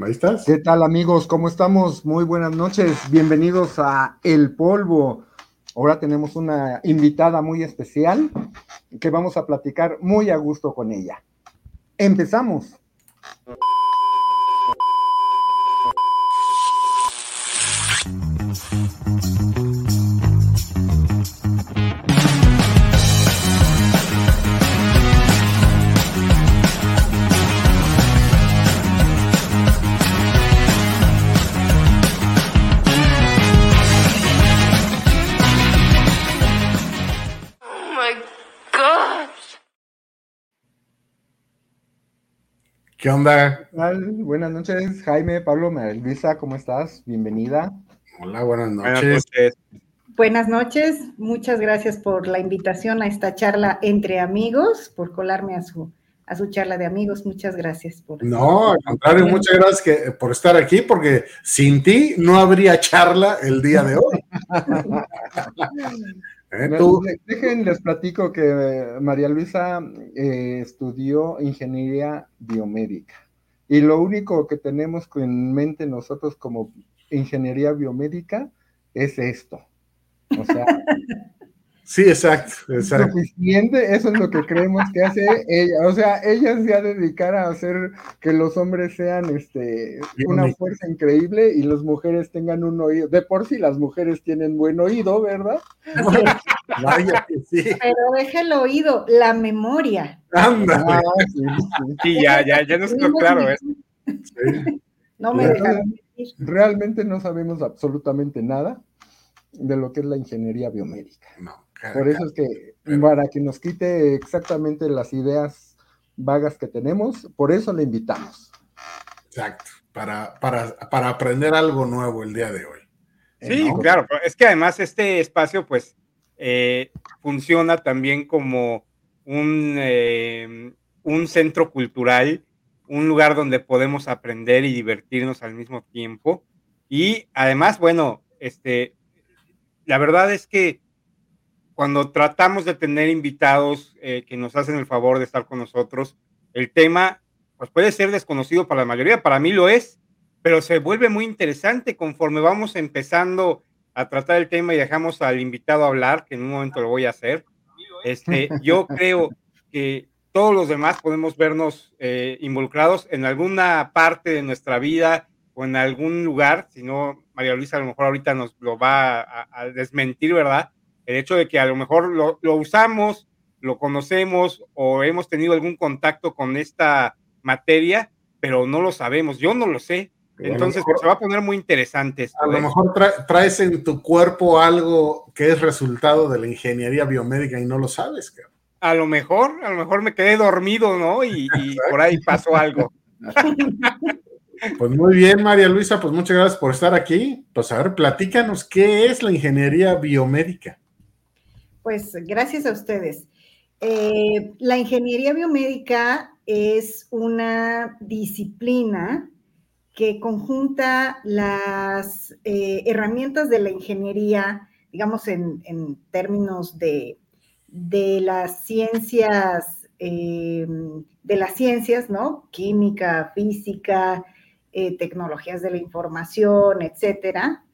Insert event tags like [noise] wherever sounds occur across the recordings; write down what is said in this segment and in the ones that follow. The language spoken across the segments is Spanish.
Ahí estás. ¿Qué tal amigos? ¿Cómo estamos? Muy buenas noches. Bienvenidos a El Polvo. Ahora tenemos una invitada muy especial que vamos a platicar muy a gusto con ella. Empezamos. ¿Qué onda? Buenas noches, Jaime, Pablo, Luisa, ¿cómo estás? Bienvenida. Hola, buenas noches. Buenas noches. muchas gracias por la invitación a esta charla entre amigos, por colarme a su, a su charla de amigos. Muchas gracias por. No, al contrario, muchas gracias que, por estar aquí, porque sin ti no habría charla el día de hoy. [laughs] ¿Eh? Dejen, les platico que María Luisa eh, estudió ingeniería biomédica y lo único que tenemos en mente nosotros como ingeniería biomédica es esto. O sea, [laughs] Sí, exacto, exacto. Suficiente, eso es lo que creemos que hace ella. O sea, ella se ha de dedicar a hacer que los hombres sean este, una fuerza increíble y las mujeres tengan un oído. De por sí las mujeres tienen buen oído, ¿verdad? [laughs] Vaya sí. Pero deja el oído, la memoria. Anda. Ah, sí, ya, ya, ya nos quedó claro eso. No me dejan. Realmente no sabemos absolutamente nada de lo que es la ingeniería biomédica. No. Por eso es que, para que nos quite exactamente las ideas vagas que tenemos, por eso le invitamos. Exacto, para, para, para aprender algo nuevo el día de hoy. Sí, claro, es que además este espacio pues eh, funciona también como un, eh, un centro cultural, un lugar donde podemos aprender y divertirnos al mismo tiempo. Y además, bueno, este, la verdad es que cuando tratamos de tener invitados eh, que nos hacen el favor de estar con nosotros, el tema pues puede ser desconocido para la mayoría, para mí lo es, pero se vuelve muy interesante conforme vamos empezando a tratar el tema y dejamos al invitado hablar, que en un momento lo voy a hacer. Este, yo [laughs] creo que todos los demás podemos vernos eh, involucrados en alguna parte de nuestra vida o en algún lugar, si no, María Luisa a lo mejor ahorita nos lo va a desmentir, ¿verdad? El hecho de que a lo mejor lo, usamos, lo conocemos o hemos tenido algún contacto con esta materia, pero no lo sabemos, yo no lo sé. Entonces se va a poner muy interesante. a lo ¿eh? mejor traes en tu cuerpo algo que es resultado de la ingeniería biomédica y no lo sabes. A lo mejor, a lo mejor me quedé dormido, ¿no? Y, y [laughs] por ahí pasó algo. [laughs] Pues muy bien, María Luisa, pues muchas gracias por estar aquí. Pues a ver, platícanos qué es la ingeniería biomédica. Pues gracias a ustedes. Eh, la ingeniería biomédica es una disciplina que conjunta las eh, herramientas de la ingeniería, digamos en, términos de, las ciencias, eh, de las ciencias, ¿no? Química, física, tecnologías de la información, etcétera,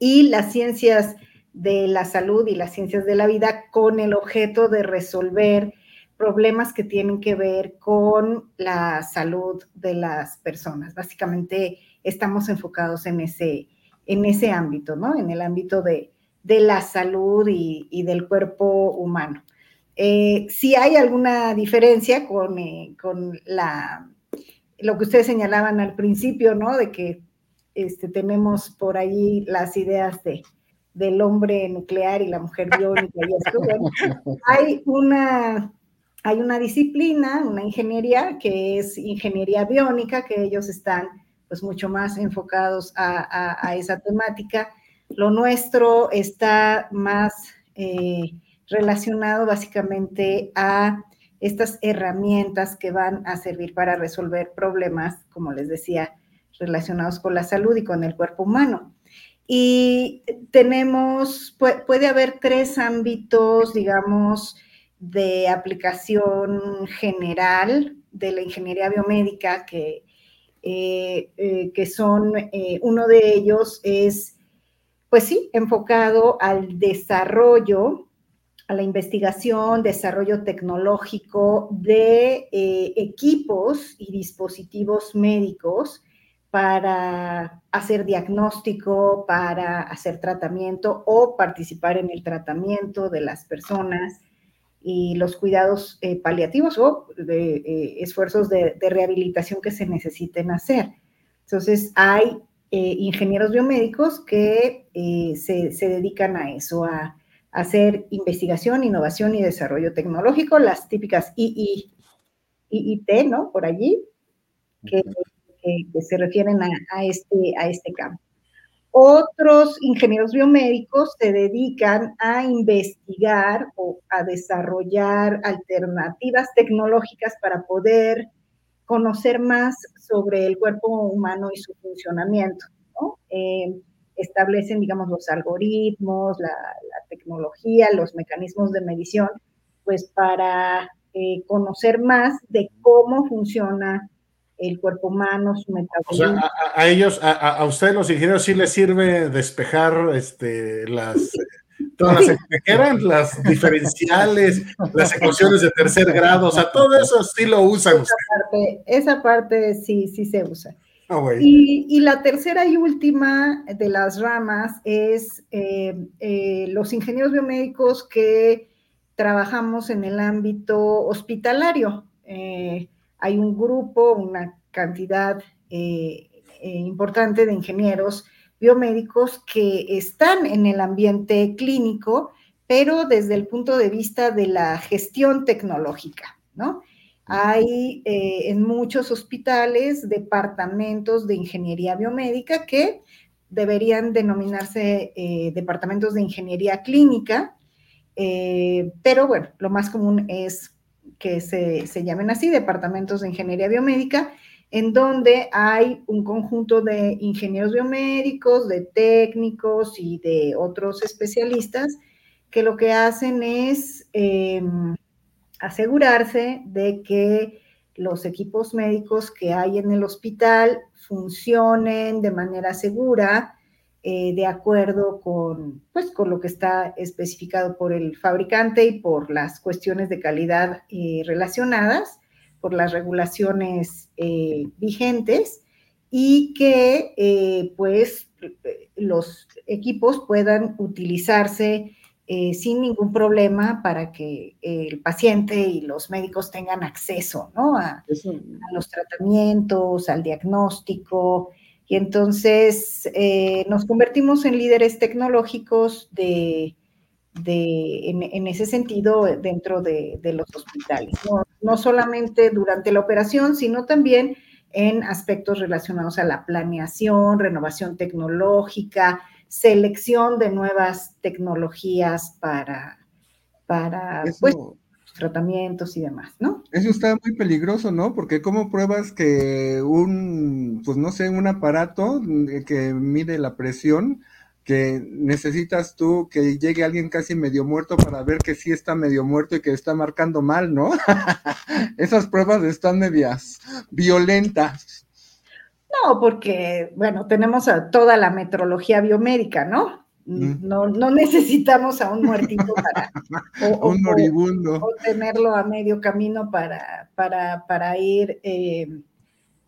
y las ciencias de la salud y las ciencias de la vida con el objeto de resolver problemas que tienen que ver con la salud de las personas. Básicamente estamos enfocados en ese, en ese ámbito, ¿no? En el ámbito de, la salud y, del cuerpo humano. Eh, si hay alguna diferencia con, eh, con la, lo que ustedes señalaban al principio, ¿no? De que este, tenemos por ahí las ideas de del hombre nuclear y la mujer biónica y esto, hay una, hay una disciplina, una ingeniería que es ingeniería biónica, que ellos están pues mucho más enfocados a, esa temática. Lo nuestro está más eh, relacionado básicamente a estas herramientas que van a servir para resolver problemas, como les decía, relacionados con la salud y con el cuerpo humano. Y tenemos, puede, haber tres ámbitos, digamos, de aplicación general de la ingeniería biomédica que que son, uno de ellos es, pues sí, enfocado al desarrollo a la investigación, desarrollo tecnológico de eh, equipos y dispositivos médicos para hacer diagnóstico, para hacer tratamiento o participar en el tratamiento de las personas y los cuidados eh, paliativos o de, eh, esfuerzos de, rehabilitación que se necesiten hacer. Entonces, hay ingenieros biomédicos que se, dedican a eso, a hacer investigación, innovación y desarrollo tecnológico, las típicas II, IIT, ¿no? Por allí, que, se refieren a, este, a este campo. Otros ingenieros biomédicos se dedican a investigar o a desarrollar alternativas tecnológicas para poder conocer más sobre el cuerpo humano y su funcionamiento. Eh, establecen, digamos, los algoritmos, la, tecnología, los mecanismos de medición, pues para eh, conocer más de cómo funciona el cuerpo humano, su metabolismo. O sea, a, ellos, a, ustedes los ingenieros sí les sirve despejar este, las, todas las las diferenciales, las ecuaciones de tercer grado, o sea, todo eso sí lo usan. Esa parte, esa parte sí, sí se usa. Ah, y, la tercera y última de las ramas es eh, eh, los ingenieros biomédicos que trabajamos en el ámbito hospitalario. Eh, hay un grupo, una cantidad importante de ingenieros biomédicos que están en el ambiente clínico, pero desde el punto de vista de la gestión tecnológica, ¿no? Hay eh, en muchos hospitales departamentos de ingeniería biomédica que deberían denominarse eh, departamentos de ingeniería clínica, eh, pero bueno, lo más común es que se, se, llamen así, departamentos de ingeniería biomédica, en donde hay un conjunto de ingenieros biomédicos, de técnicos y de otros especialistas que lo que hacen es em, asegurarse de que los equipos médicos que hay en el hospital funcionen de manera segura, eh, de acuerdo con, pues, con lo que está especificado por el fabricante y por las cuestiones de calidad eh, relacionadas, por las regulaciones eh, vigentes, y que pues los equipos puedan utilizarse sin ningún problema para que el paciente y los médicos tengan acceso ¿no? a, los tratamientos, al diagnóstico. Y entonces eh, nos convertimos en líderes tecnológicos de, en, ese sentido dentro de, los hospitales. No, no solamente durante la operación, sino también en aspectos relacionados a la planeación, renovación tecnológica, selección de nuevas tecnologías para, para pues, tratamientos y demás, ¿no? Eso está muy peligroso, ¿no? Porque ¿cómo pruebas que un, pues no sé, un aparato que mide la presión, que necesitas tú que llegue alguien casi medio muerto para ver que sí está medio muerto y que está marcando mal, ¿no? [laughs] Esas pruebas están medias violentas. No, porque, bueno, tenemos a toda la metrología biomédica, ¿no? Mm. No, no necesitamos a un muertito para. [laughs] O, un moribundo. O, tenerlo a medio camino para, para, para ir. Eh,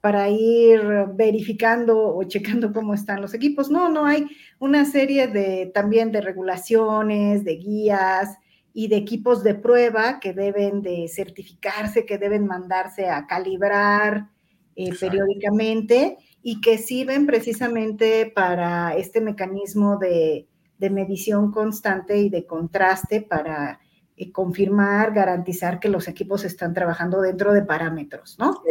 para ir verificando o checando cómo están los equipos. No, no hay una serie de también de regulaciones, de guías y de equipos de prueba que deben de certificarse, que deben mandarse a calibrar, eh, periódicamente y que sirven precisamente para este mecanismo de, medición constante y de contraste para eh, confirmar, garantizar que los equipos están trabajando dentro de parámetros, ¿no?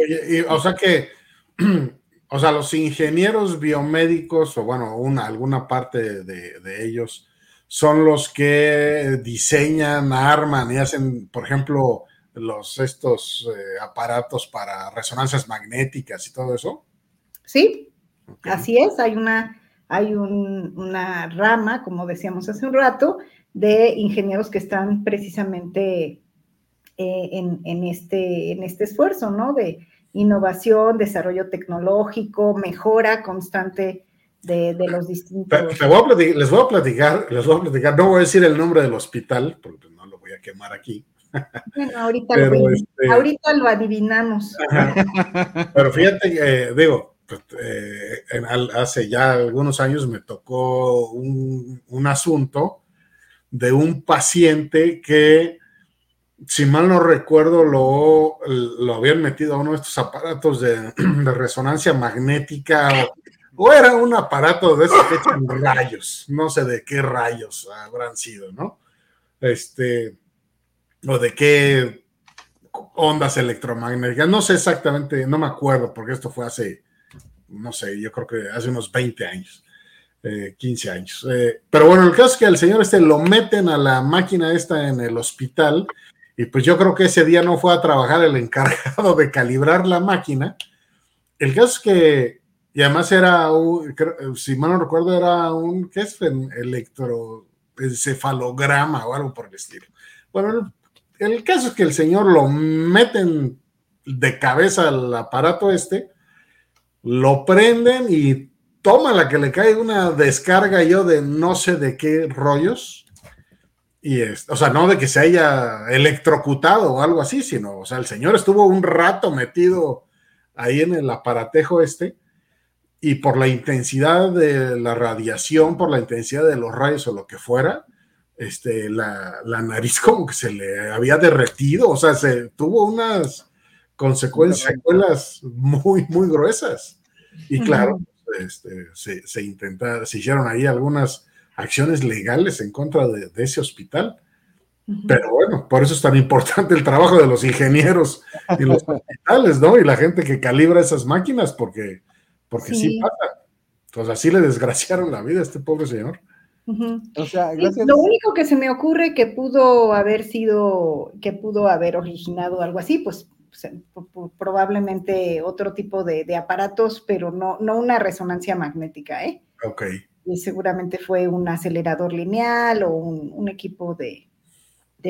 o sea que, [clears throat] o sea, los ingenieros biomédicos, o bueno, una, alguna parte de, ellos, son los que diseñan, arman y hacen, por ejemplo, los estos eh, aparatos para resonancias magnéticas y todo eso? Sí, así es. Hay una, hay una rama, como decíamos hace un rato, de ingenieros que están precisamente eh, en, este, en este esfuerzo, ¿no? De innovación, desarrollo tecnológico, mejora constante de, los distintos. les voy a platicar, les voy a platicar, no voy a decir el nombre del hospital, porque no lo voy a quemar aquí. [laughs] Bueno, ahorita, lo, este ahorita lo adivinamos. Pero fíjate, eh, digo, pues, eh, hace ya algunos años me tocó un, un asunto de un paciente que si mal no recuerdo, lo, lo habían metido a uno de estos aparatos de, [clears throat] resonancia magnética o, era un aparato de esos que echan rayos, no sé de qué rayos habrán sido, ¿no? Este, o de qué ondas electromagnéticas, no sé exactamente, no me acuerdo, porque esto fue hace, no sé, yo creo que hace unos 20 años. 15 eh, años. Eh, pero bueno, el caso es que al señor este lo meten a la máquina esta en el hospital y pues yo creo que ese día no fue a trabajar el [laughs] encargado de calibrar la máquina. El caso es que, y además era, un, si mal no recuerdo, era un, ¿qué es? Electroencefalograma o algo por el estilo. Bueno, el, caso es que el señor lo meten de cabeza al aparato este, lo prenden y toma la que le cae una descarga yo de no sé de qué rollos. Y es, o sea, no de que se haya electrocutado o algo así, sino, o sea, el señor estuvo un rato metido ahí en el aparatejo este y por la intensidad de la radiación, por la intensidad de los rayos o lo que fuera, este, la, nariz como que se le había derretido, o sea, se tuvo unas consecuencias, secuelas muy, muy gruesas. Y claro, este, se, se intentaron, se hicieron ahí algunas acciones legales en contra de, ese hospital. Pero bueno, por eso es tan importante el trabajo de los ingenieros y los [laughs] hospitales, ¿no? Y la gente que calibra esas máquinas, porque, porque sí. pasa. Entonces así le desgraciaron la vida a este pobre señor. O sea, Lo único que se me ocurre que pudo haber sido, que pudo haber originado algo así, pues, probablemente otro tipo de, de, aparatos, pero no, no una resonancia magnética, ¿eh? Ok y seguramente fue un acelerador lineal o un, equipo de,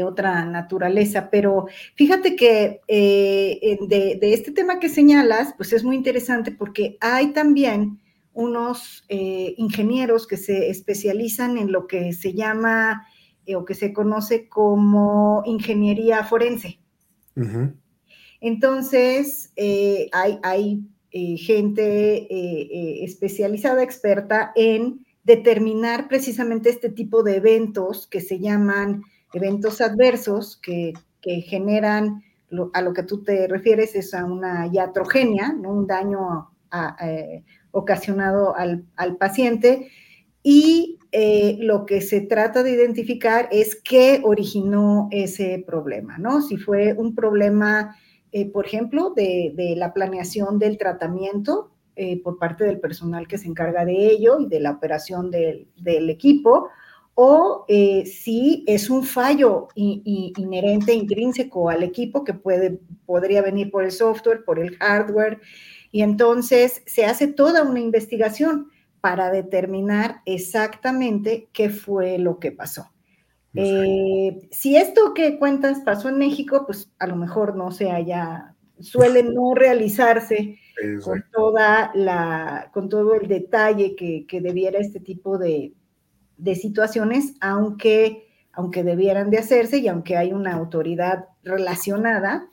otra naturaleza. Pero fíjate que eh, de, este tema que señalas, pues es muy interesante porque hay también unos eh, ingenieros que se especializan en lo que se llama eh, o que se conoce como ingeniería forense. Entonces, hay, hay gente especializada, experta en determinar precisamente este tipo de eventos que se llaman eventos adversos, que, generan, a lo que tú te refieres es a una iatrogenia, ¿no? un daño eh, ocasionado al, paciente, y eh, lo que se trata de identificar es qué originó ese problema, ¿no? Si fue un problema, eh, por ejemplo, de, la planeación del tratamiento, eh, por parte del personal que se encarga de ello y de la operación del, equipo, o eh, si es un fallo inherente, intrínseco al equipo que puede, podría venir por el software, por el hardware, y entonces se hace toda una investigación para determinar exactamente qué fue lo que pasó. Eh, si esto que cuentas pasó en México, pues a lo mejor no se haya, suele no realizarse con toda la, con todo el detalle que, debiera este tipo de, situaciones, aunque, aunque debieran de hacerse y aunque hay una autoridad relacionada,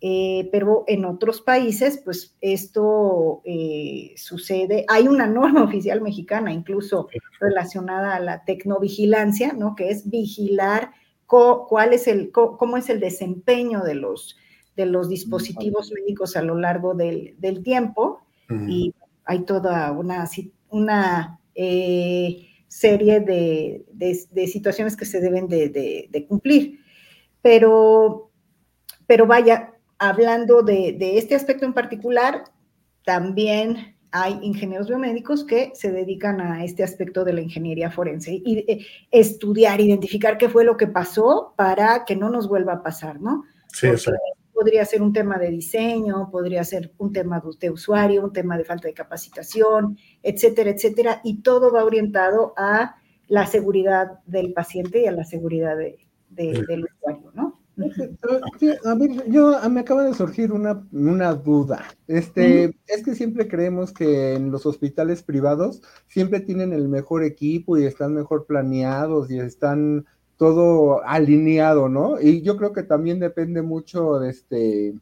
eh, pero en otros países, pues esto eh, sucede. Hay una [laughs] norma oficial mexicana, incluso relacionada a la tecnovigilancia, ¿no? Que es vigilar cuál es el, cómo es el desempeño de los de los dispositivos médicos a lo largo del, tiempo y hay toda una, una eh, serie de, situaciones que se deben de, cumplir. Pero, pero vaya, hablando de, este aspecto en particular, también hay ingenieros biomédicos que se dedican a este aspecto de la ingeniería forense y eh, estudiar, identificar qué fue lo que pasó para que no nos vuelva a pasar, ¿no? Sí, podría ser un tema de diseño, podría ser un tema de usuario, un tema de falta de capacitación, etcétera, etcétera, y todo va orientado a la seguridad del paciente y a la seguridad del usuario, a ver, yo me acaba de surgir una, una duda. Este, es que siempre creemos que en los hospitales privados siempre tienen el mejor equipo y están mejor planeados y están todo alineado, ¿no? Y yo creo que también depende mucho de este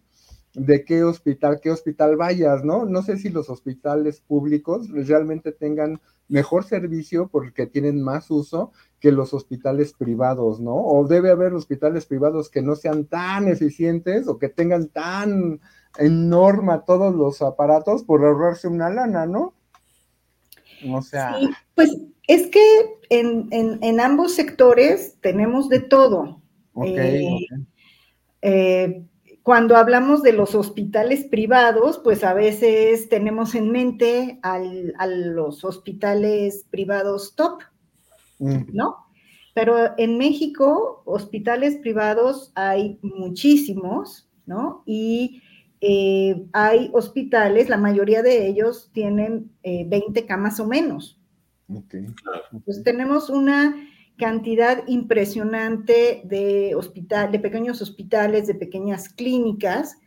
de qué hospital, qué hospital vayas, ¿no? No sé si los hospitales públicos realmente tengan mejor servicio porque tienen más uso que los hospitales privados, ¿no? O debe haber hospitales privados que no sean tan eficientes o que tengan tan en norma todos los aparatos por ahorrarse una lana, ¿no? O sea. Sí, pues es que en, ambos sectores tenemos de todo. Eh, eh, cuando hablamos de los hospitales privados, pues a veces tenemos en mente a los hospitales privados top. ¿No? Pero en México, hospitales privados hay muchísimos, ¿no? Y eh, hay hospitales, la mayoría de ellos tienen 20 eh, camas o menos. Okay. Entonces tenemos una cantidad impresionante de, hospital, de pequeños hospitales, de pequeñas clínicas,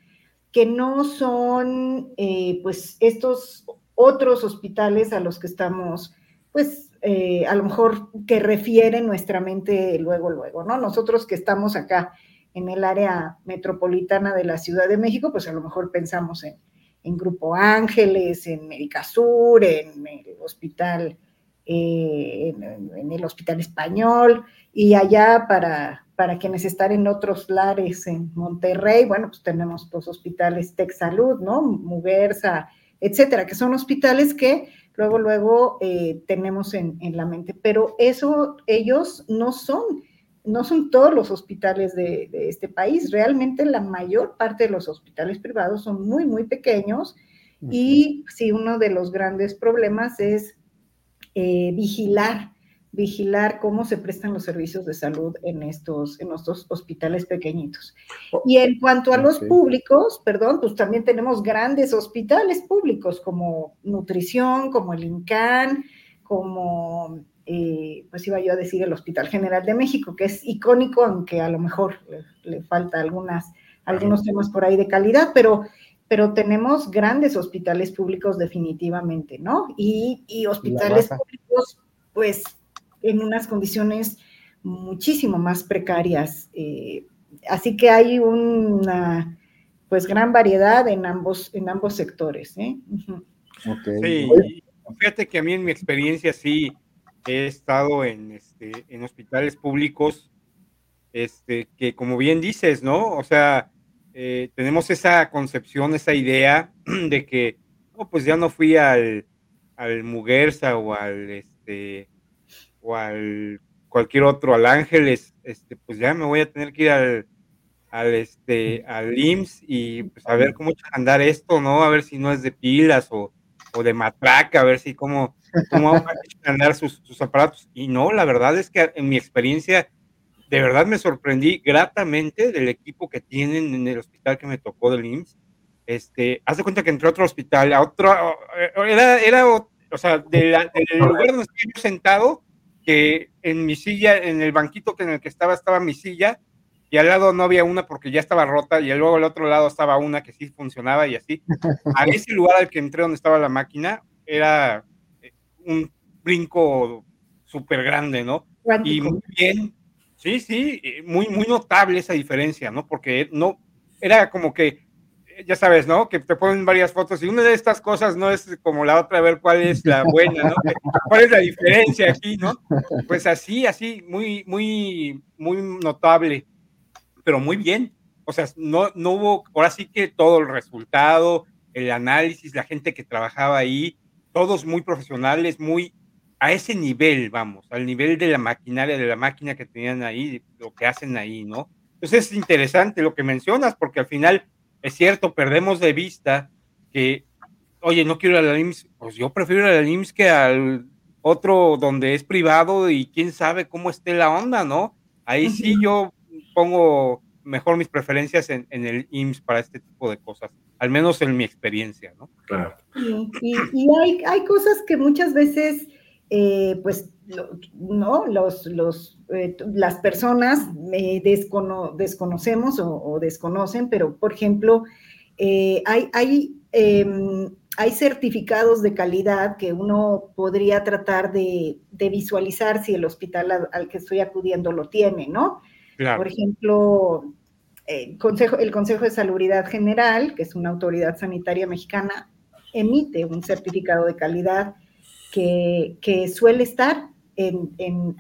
que no son, eh, pues, estos otros hospitales a los que estamos, pues, eh, a lo mejor que refiere nuestra mente luego, luego, ¿no? Nosotros que estamos acá en el área metropolitana de la Ciudad de México, pues a lo mejor pensamos en, Grupo Ángeles, en Sur, en el hospital, eh, en, el hospital español, y allá para, para quienes están en otros lares en Monterrey, bueno, pues tenemos los hospitales Salud, ¿no? Muguerza, etcétera, que son hospitales que luego, luego eh, tenemos en, la mente. Pero eso, ellos no son, no son todos los hospitales de, este país. Realmente la mayor parte de los hospitales privados son muy, muy pequeños. Y sí, uno de los grandes problemas es eh, vigilar vigilar cómo se prestan los servicios de salud en estos, en estos hospitales pequeñitos. Oh, y en cuanto a los públicos, perdón, pues también tenemos grandes hospitales públicos como nutrición, como el INCAN, como, eh, pues iba yo a decir el Hospital General de México, que es icónico, aunque a lo mejor le, falta algunas, algunos temas por ahí de calidad, pero pero tenemos grandes hospitales públicos definitivamente, ¿no? Y, y hospitales públicos, pues en unas condiciones muchísimo más precarias. Eh, así que hay una pues gran variedad en ambos, en ambos sectores. ¿eh? Sí, fíjate que a mí en mi experiencia sí he estado en, este, en hospitales públicos, este, que como bien dices, ¿no? O sea, eh, tenemos esa concepción, esa idea [clears throat] de que, oh, pues ya no fui al, al Muguerza o al, este, o al cualquier otro, al Ángeles, este, pues ya me voy a tener que ir al, al, este, al IMSS y pues a ver cómo andar esto, ¿no? A ver si no es de pilas o, o de matraca, a ver si cómo, cómo a andar sus, sus, aparatos. Y no, la verdad es que en mi experiencia, de verdad me sorprendí gratamente del equipo que tienen en el hospital que me tocó del IMSS. Este, haz de cuenta que entré a otro hospital, a otro, era, era, o sea, del lugar donde estoy sentado, que en mi silla, en el banquito que en el que estaba, estaba mi silla, y al lado no había una porque ya estaba rota, y luego al otro lado estaba una que sí funcionaba y así. A [laughs] ese lugar al que entré donde estaba la máquina era eh, un brinco súper grande, ¿no? Y muy bien, sí, sí, eh, muy, muy notable esa diferencia, ¿no? Porque no, era como que ya sabes, ¿no? Que te ponen varias fotos y una de estas cosas no es como la otra, a ver cuál es la buena, ¿no? ¿Cuál es la diferencia aquí, ¿no? Pues así, así, muy, muy, muy notable, pero muy bien. O sea, no, no hubo, ahora sí que todo el resultado, el análisis, la gente que trabajaba ahí, todos muy profesionales, muy a ese nivel, vamos, al nivel de la maquinaria, de la máquina que tenían ahí, lo que hacen ahí, ¿no? Entonces es interesante lo que mencionas, porque al final es cierto, perdemos de vista que, oye, no quiero ir al IMSS, pues yo prefiero ir al IMSS que al otro donde es privado y quién sabe cómo esté la onda, ¿no? Ahí sí yo pongo mejor mis preferencias en, el IMSS para este tipo de cosas, al menos en mi experiencia, ¿no? Claro. Y, hay, hay, cosas que muchas veces eh, pues, no, los, los, eh, las personas desconocemos o, desconocen, pero, por ejemplo, hay, hay, em, hay certificados de calidad que uno podría tratar de, visualizar si el hospital al, que estoy acudiendo lo tiene, ¿no? Por ejemplo, Consejo, el Consejo de Salubridad General, que es una autoridad sanitaria mexicana, emite un certificado de calidad que, suele estar en,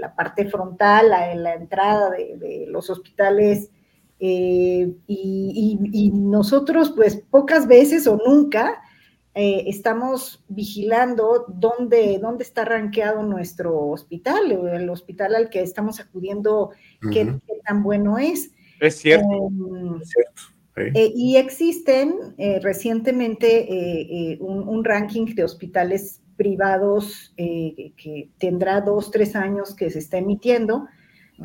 la parte frontal, en la entrada de, los hospitales. Eh, y, nosotros, pues pocas veces o nunca, eh, estamos vigilando dónde, dónde está rankeado nuestro hospital, el hospital al que estamos acudiendo, qué, tan bueno es. Es cierto. Em, es cierto. Eh, y existen eh, recientemente eh, un, ranking de hospitales privados que tendrá dos, tres años que se está emitiendo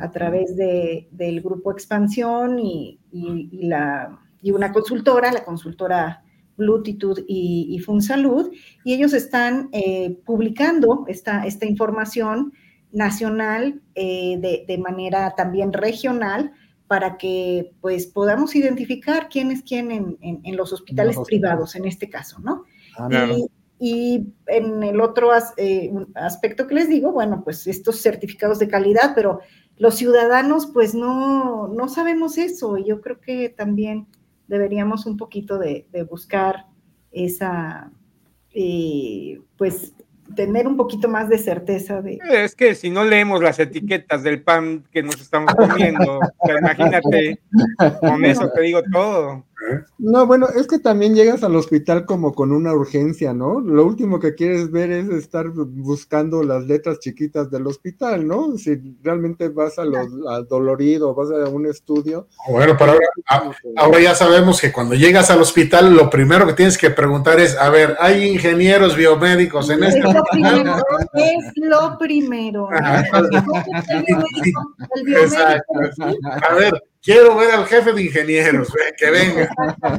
a través de, del grupo Expansión y, la, y una consultora, la consultora Bluetooth y, y FunSalud, y ellos están publicando esta, esta información nacional de, de manera también regional para que pues podamos identificar quién es quién en, los hospitales privados, en este caso, ¿no? Ah, y, en el otro eh, aspecto que les digo, bueno, pues estos certificados de calidad, pero los ciudadanos pues no, no sabemos eso. Y yo creo que también deberíamos un poquito de, buscar esa, eh, pues tener un poquito más de certeza de... Es que si no leemos las etiquetas del pan que nos estamos comiendo, imagínate, con eso te digo todo. No, bueno, es que también llegas al hospital como con una urgencia, ¿no? Lo último que quieres ver es estar buscando las letras chiquitas del hospital, ¿no? Si realmente vas a los dolorido, vas a un estudio. Bueno, pero ahora, ahora, ya sabemos que cuando llegas al hospital, lo primero que tienes que preguntar es, a ver, ¿hay ingenieros biomédicos en este Es lo primero. [laughs] A ver, Quiero ver al jefe de ingenieros, que venga.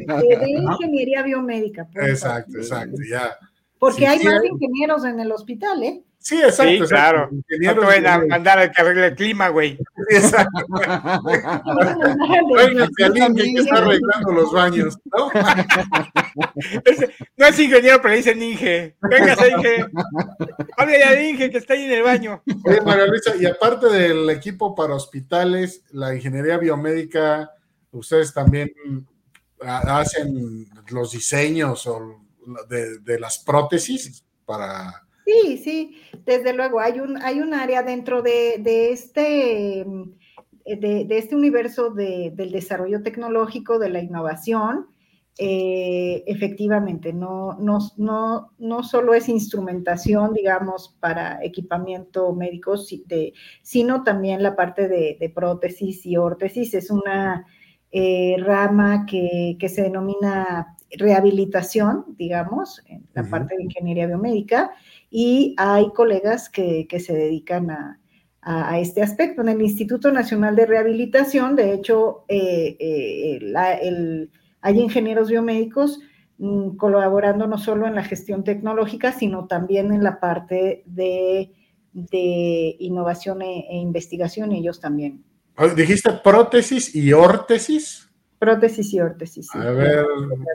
De ingeniería biomédica. Exacto, exacto, ya. Porque hay más ingenieros en el hospital, ¿eh? Sí, exacto. Sí, claro. No te vayan a mandar al que arregle el clima, güey. Sí, exacto. Si alguien que está arreglando los baños, ¿no? no es ingeniero, pero dice Inge. Venga, Inge. Hable ya de Inge, que está ahí en el baño. Oye, María Luisa, y aparte del equipo para hospitales, la ingeniería biomédica, ustedes también hacen los diseños o de, de las prótesis para Sí, sí, desde luego, hay un, hay un área dentro de, este, de, este universo del desarrollo tecnológico, de la innovación. Eh, efectivamente, no, no, no, no solo es instrumentación, digamos, para equipamiento médico, sino también la parte de, prótesis y órtesis. Es una eh, rama que, se denomina rehabilitación, digamos, en la parte de ingeniería biomédica, y hay colegas que, se dedican a, este aspecto. En el Instituto Nacional de Rehabilitación, de hecho, eh, eh, hay ingenieros biomédicos mm, colaborando no solo en la gestión tecnológica, sino también en la parte de, innovación e, e, investigación, ellos también. ¿Dijiste prótesis y órtesis? Prótesis y órtesis. A ver,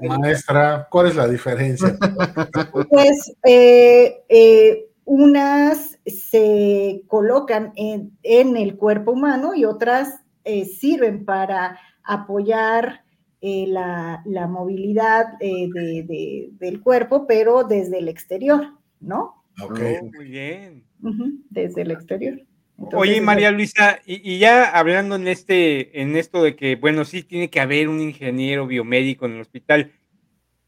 maestra, ¿cuál es la diferencia? [laughs] Pues eh, eh, unas se colocan en, el cuerpo humano y otras eh, sirven para apoyar la, movilidad del cuerpo, pero desde el exterior, ¿no? Ok. Oh, muy bien. desde el exterior. Oye, María Luisa, y, ya hablando en este, en esto de que, bueno, sí tiene que haber un ingeniero biomédico en el hospital.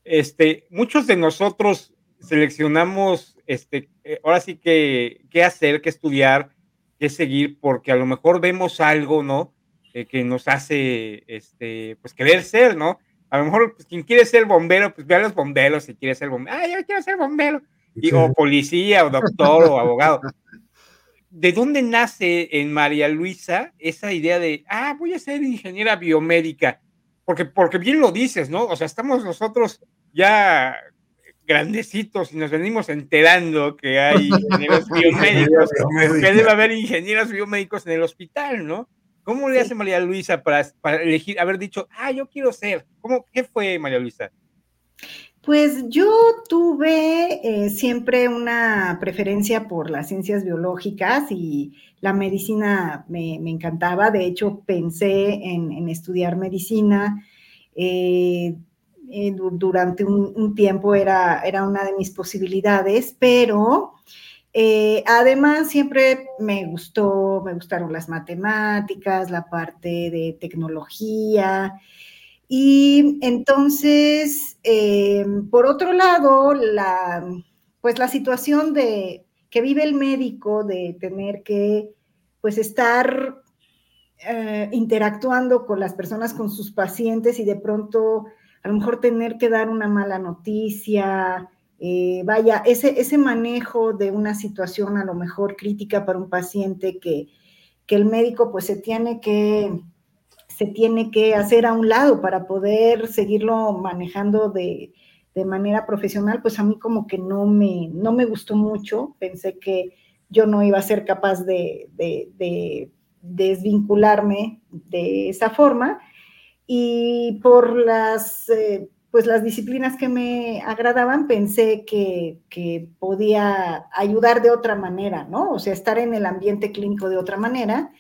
Este, muchos de nosotros seleccionamos, este, eh, ahora sí que, qué hacer, qué estudiar, qué seguir, porque a lo mejor vemos algo, ¿no? Eh, que nos hace, este, pues querer ser, ¿no? A lo mejor pues, quien quiere ser bombero, pues ve a los bomberos si quiere ser bombero. Ah, yo quiero ser bombero. Y, o policía, o doctor, o abogado. [laughs] ¿de dónde nace en María Luisa esa idea de, ah, voy a ser ingeniera biomédica? Porque, porque bien lo dices, ¿no? O sea, estamos nosotros ya grandecitos y nos venimos enterando que hay [laughs] ingenieros biomédicos, que debe haber ingenieros biomédicos en el hospital, ¿no? ¿Cómo le hace María Luisa para, para elegir, haber dicho, ah, yo quiero ser? ¿Cómo, ¿Qué fue María Luisa? Pues yo tuve eh, siempre una preferencia por las ciencias biológicas y la medicina me, encantaba. De hecho, pensé en, estudiar medicina. Eh, eh, durante un, tiempo era, era, una de mis posibilidades, pero además siempre me gustó, me gustaron las matemáticas, la parte de tecnología. Y entonces, por otro lado, la, pues la situación de, que vive el médico de tener que pues estar eh, interactuando con las personas, con sus pacientes y de pronto a lo mejor tener que dar una mala noticia, eh, vaya, ese, ese manejo de una situación a lo mejor crítica para un paciente que, que el médico pues se tiene que se tiene que hacer a un lado para poder seguirlo manejando de, de manera profesional, pues a mí como que no me, no me gustó mucho, pensé que yo no iba a ser capaz de, desvincularme de esa forma. Y por las, eh, pues las disciplinas que me agradaban pensé que, que, podía ayudar de otra manera, ¿no? O sea, estar en el ambiente clínico de otra manera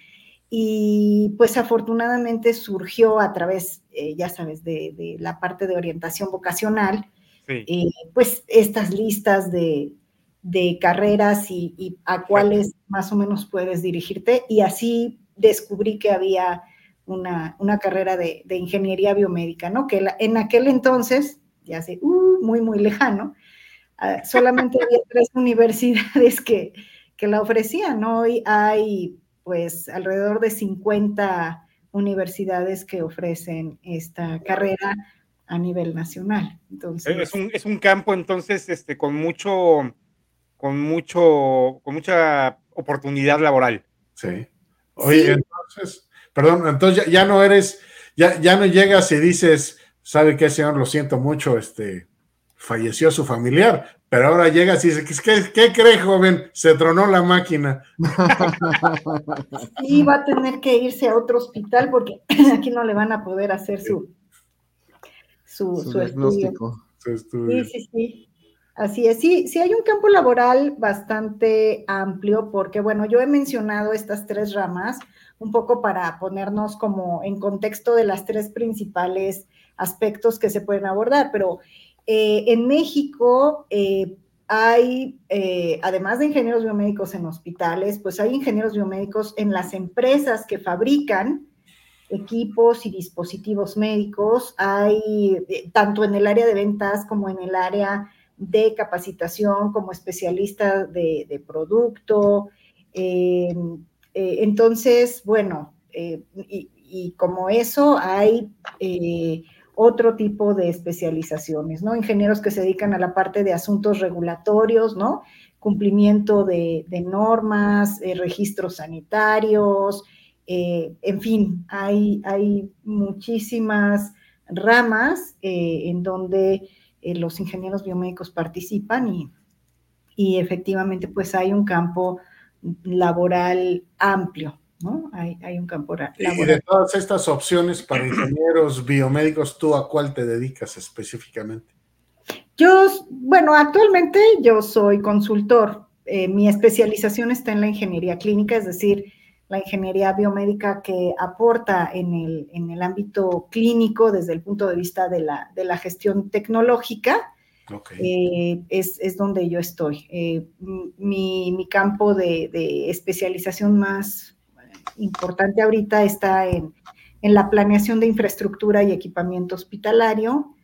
y pues afortunadamente surgió a través, eh, ya sabes, de, de, la parte de orientación vocacional, eh, pues estas listas de, carreras y, a cuáles más o menos puedes dirigirte. Y así descubrí que había una, carrera de, ingeniería biomédica, ¿no? Que en aquel entonces, ya sé, uh, muy, muy lejano, ah, solamente había tres [laughs] universidades que, que la ofrecían, Hoy hay pues alrededor de 50 universidades que ofrecen esta carrera a nivel nacional. Entonces, es un, es un campo entonces este, con mucho, con mucho, con mucha oportunidad laboral. Sí. Oye, entonces, perdón, entonces ya, no eres, ya, ya no llegas y dices, ¿sabe qué, señor? Lo siento mucho, este, falleció su familiar, pero ahora llegas y dices, ¿qué, qué cree, joven? Se tronó la máquina. Sí, va a tener que irse a otro hospital porque [clears throat] aquí no le van a poder hacer su, su, diagnóstico. Sí, sí, sí. Así es, sí, sí hay un campo laboral bastante amplio porque, bueno, yo he mencionado estas tres ramas un poco para ponernos como en contexto de las tres principales aspectos que se pueden abordar, pero eh, en México eh, hay, eh, además de ingenieros biomédicos en hospitales, pues hay ingenieros biomédicos en las empresas que fabrican equipos y dispositivos médicos, hay tanto en el área de ventas como en el área de capacitación como especialista de, producto. Em, entonces, bueno, y, como eso hay otro tipo de especializaciones, ¿no? Ingenieros que se dedican a la parte de asuntos regulatorios, ¿no? Cumplimiento de, normas, registros sanitarios, eh, en fin, hay, muchísimas ramas eh, en donde eh, los ingenieros biomédicos participan y, y, efectivamente pues hay un campo laboral amplio, ¿no? Hay, hay un campo laboral. Y de todas estas opciones para ingenieros biomédicos, ¿tú a cuál te dedicas específicamente? Yo, bueno, actualmente yo soy consultor. mi especialización está en la ingeniería clínica, es decir, la ingeniería biomédica que aporta en el, en el ámbito clínico desde el punto de vista de la, de la gestión tecnológica. Eh, es, es, donde yo estoy. Eh, mi, mi, campo de, de, especialización más importante ahorita está en, en, la planeación de infraestructura y equipamiento hospitalario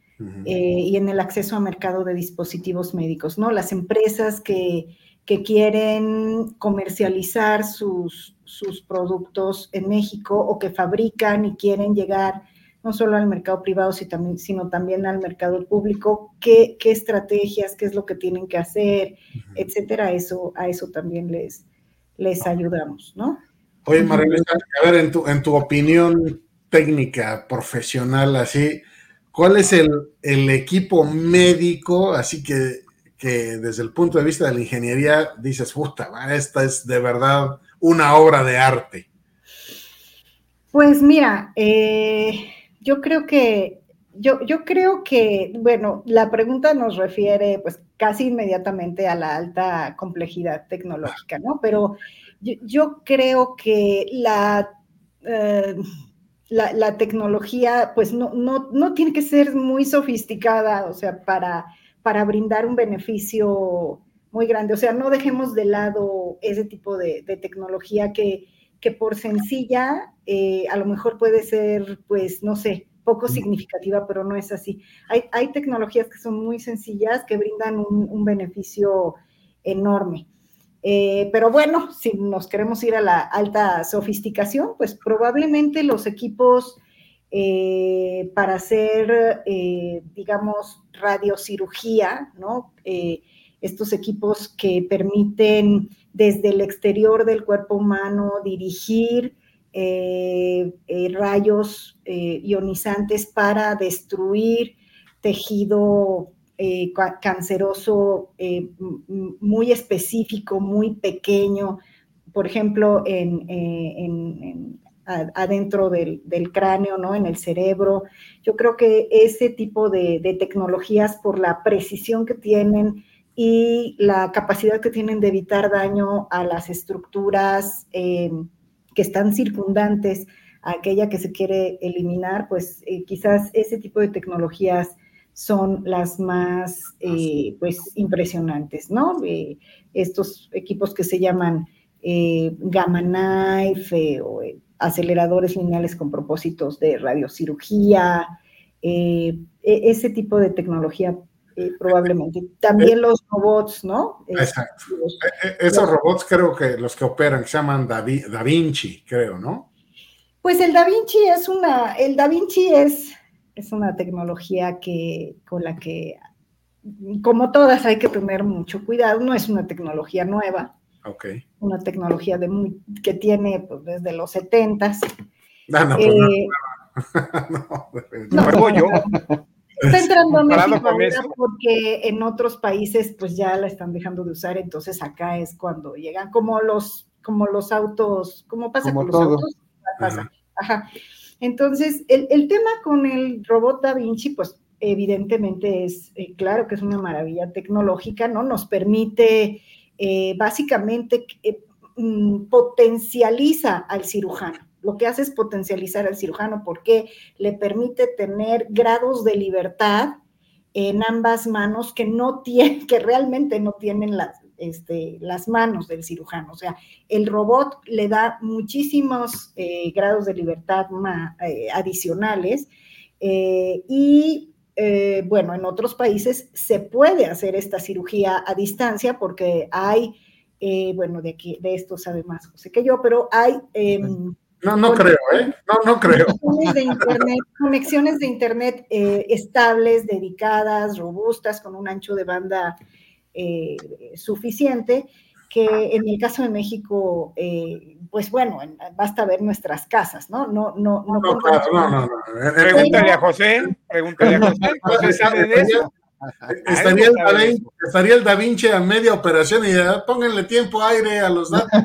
eh, y en el acceso a mercado de dispositivos médicos, ¿no? Las empresas que, que quieren comercializar sus, sus productos en México o que fabrican y quieren llegar no solo al mercado privado, sino también al mercado público, qué, qué estrategias, qué es lo que tienen que hacer, etcétera, eso, a eso también les, les ayudamos, ¿no? Oye, María a ver, en tu, en tu opinión técnica, profesional, así, ¿cuál es el, el equipo médico? Así que, que desde el punto de vista de la ingeniería dices, puta, esta es de verdad una obra de arte. Pues mira, eh, yo creo que yo, yo, creo que, bueno, la pregunta nos refiere pues casi inmediatamente a la alta complejidad tecnológica, ¿no? Pero yo, creo que la, eh, la, tecnología pues no, no, tiene que ser muy sofisticada, o sea, para, para brindar un beneficio muy grande. O sea, no dejemos de lado ese tipo de, tecnología que, que, por sencilla eh, a lo mejor puede ser, pues, no sé, poco significativa, pero no es así. Hay, hay tecnologías que son muy sencillas, que brindan un, beneficio enorme. Eh, pero bueno, si nos queremos ir a la alta sofisticación, pues probablemente los equipos eh, para hacer, eh, digamos, radiocirugía, ¿no? estos equipos que permiten desde el exterior del cuerpo humano dirigir rayos ionizantes para destruir tejido canceroso muy específico, muy pequeño, por ejemplo, en, adentro del, cráneo, ¿no? En el cerebro. Yo creo que ese tipo de, tecnologías, por la precisión que tienen y la capacidad que tienen de evitar daño a las estructuras que están circundantes a aquella que se quiere eliminar, pues eh, quizás ese tipo de tecnologías son las más eh, pues impresionantes, ¿no? Eh, estos equipos que se llaman Gamma Knife o aceleradores lineales con propósitos de radiocirugía, e, ese tipo de tecnología probablemente. También los robots, ¿no? Exacto. E, e, esos robots creo que los que operan se llaman da, Vinci, creo, ¿no? Pues el Da Vinci es una, el Da Vinci es, es una tecnología que, con la que, como todas, hay que tener mucho cuidado. No es una tecnología nueva. Ok. Una tecnología de que tiene pues, desde los 70 ah, no, pues eh, no, [laughs] no, yo. Está entrando a México porque en otros países pues ya la están dejando de usar, entonces acá es cuando llegan como los, como los autos, como pasa con los autos, pasa. Ajá. Entonces, el, tema con el robot Da Vinci, pues evidentemente es, eh, claro que es una maravilla tecnológica, ¿no? Nos permite eh, básicamente eh, mm, potencializa al cirujano lo que hace es potencializar al cirujano porque le permite tener grados de libertad en ambas manos que no tiene, [laughs] que realmente no tienen las, este, las manos del cirujano. O sea, el robot le da muchísimos eh, grados de libertad eh, adicionales eh, y bueno, en otros países se puede hacer esta cirugía a distancia porque hay, bueno, de aquí, de esto sabe más José que yo, pero hay em, no, no creo, ¿eh? No, no creo. Conexiones de Internet, eh, estables, dedicadas, robustas, con un ancho de banda eh, suficiente, que en el caso de México, eh, pues bueno, basta ver nuestras casas, ¿no? No, no, no. No, no, no, Pregúntale a José, pregúntale a José. José sabe de eso. Estaría el, da Vinci, a media operación y pónganle tiempo aire a los datos.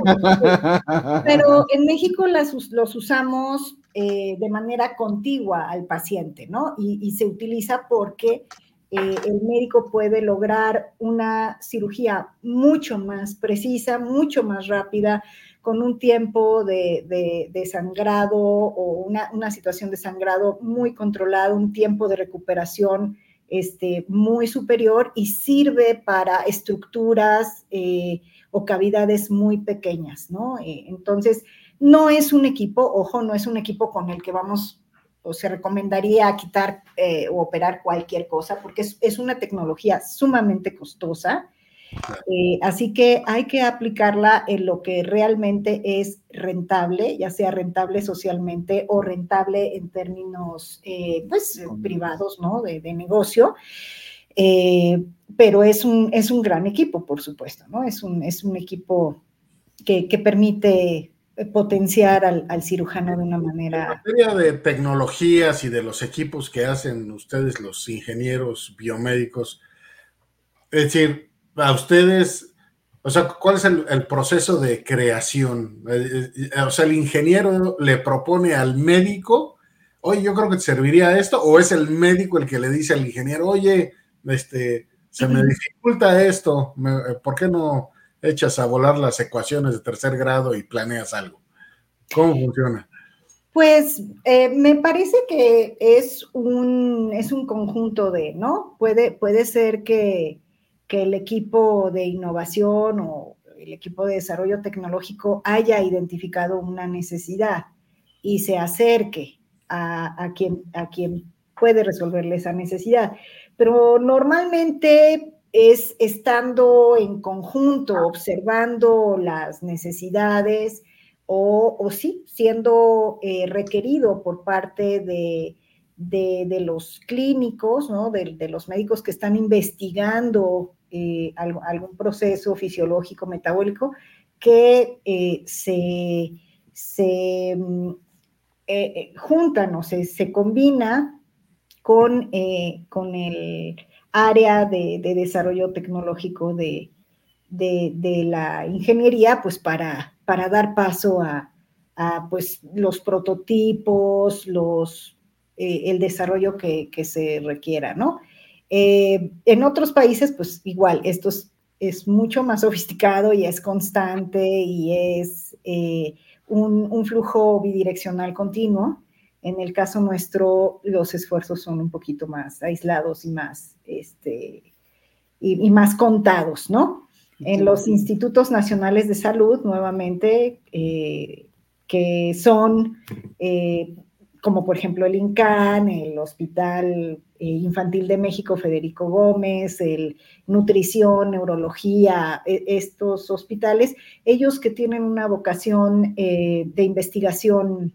Pero en México los usamos eh, de manera contigua al paciente, ¿no? Y, se utiliza porque eh, el médico puede lograr una cirugía mucho más precisa, mucho más rápida, con un tiempo de, sangrado o una, situación de sangrado muy controlado, un tiempo de recuperación este, muy superior y sirve para estructuras eh, o cavidades muy pequeñas, ¿no? Eh, entonces, no es un equipo, ojo, no es un equipo con el que vamos o se recomendaría quitar eh, o operar cualquier cosa, porque es una tecnología sumamente costosa eh, así que hay que aplicarla en lo que realmente es rentable, ya sea rentable socialmente o rentable en términos eh, pues, privados, ¿no? De, negocio. Eh, pero es un, es un gran equipo, por supuesto, ¿no? Es un, es un equipo que, permite potenciar al, cirujano de una manera. En materia de tecnologías y de los equipos que hacen ustedes, los ingenieros biomédicos, es decir, a ustedes, o sea, ¿cuál es el, proceso de creación? Eh, eh, o sea, el ingeniero le propone al médico, oye, yo creo que te serviría esto, o es el médico el que le dice al ingeniero, oye, este, se me dificulta esto, ¿por qué no? Echas a volar las ecuaciones de tercer grado y planeas algo. ¿Cómo funciona? Pues eh, me parece que es un, es un conjunto de, ¿no? Puede, puede ser que, el equipo de innovación o el equipo de desarrollo tecnológico haya identificado una necesidad y se acerque a, a, quien, a quien puede resolverle esa necesidad. Pero normalmente es estando en conjunto, observando las necesidades o, sí, siendo eh, requerido por parte de, los clínicos, ¿no? de, los médicos que están investigando eh, algún proceso fisiológico, metabólico, que eh, se, se mm, juntan o se, se combina con, con el área de, desarrollo tecnológico de, la ingeniería, pues para, para dar paso a, pues, los prototipos, los, eh, el desarrollo que, se requiera, ¿no? Eh, en otros países, pues igual, esto es, mucho más [laughs] sofisticado y es constante y es eh, un, un, flujo bidireccional continuo. En el caso nuestro, los esfuerzos son un poquito más aislados y más, este, y, más contados, ¿no? En los institutos nacionales de salud, nuevamente, eh, que son eh, como por ejemplo el INCAN, el Hospital eh, Infantil de México Federico Gómez, el Nutrición, Neurología, e, estos hospitales, ellos que tienen una vocación de investigación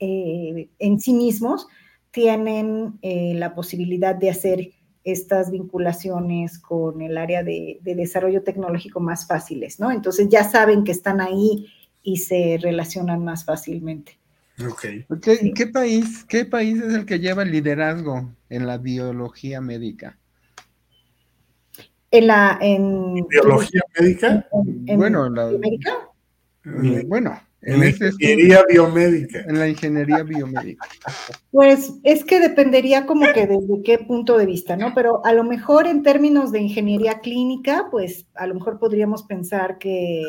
eh, en sí mismos tienen eh, la posibilidad de hacer estas vinculaciones con el área de, desarrollo tecnológico más fáciles, ¿no? Entonces ya saben que están ahí y se relacionan más fácilmente. Okay. ¿Qué, país, ¿Qué país es el que lleva el liderazgo en la biología médica? En la en, biología médica. bueno, la, Bueno, en la ingeniería biomédica. En la ingeniería biomédica. Pues es que dependería como que desde qué punto de vista, ¿no? Pero a lo mejor en términos de ingeniería clínica, pues a lo mejor podríamos pensar que,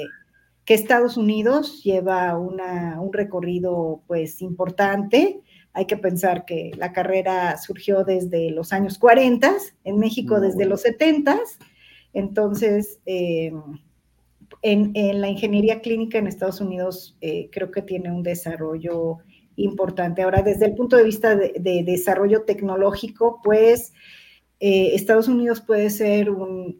Estados Unidos lleva una, un recorrido pues importante. Hay que pensar que la carrera surgió desde los años 40, en México desde los 70. Entonces, eh, en, la ingeniería clínica en Estados Unidos eh, creo que tiene un desarrollo importante. Ahora, desde el punto de vista de, desarrollo tecnológico, pues eh, Estados Unidos puede ser un,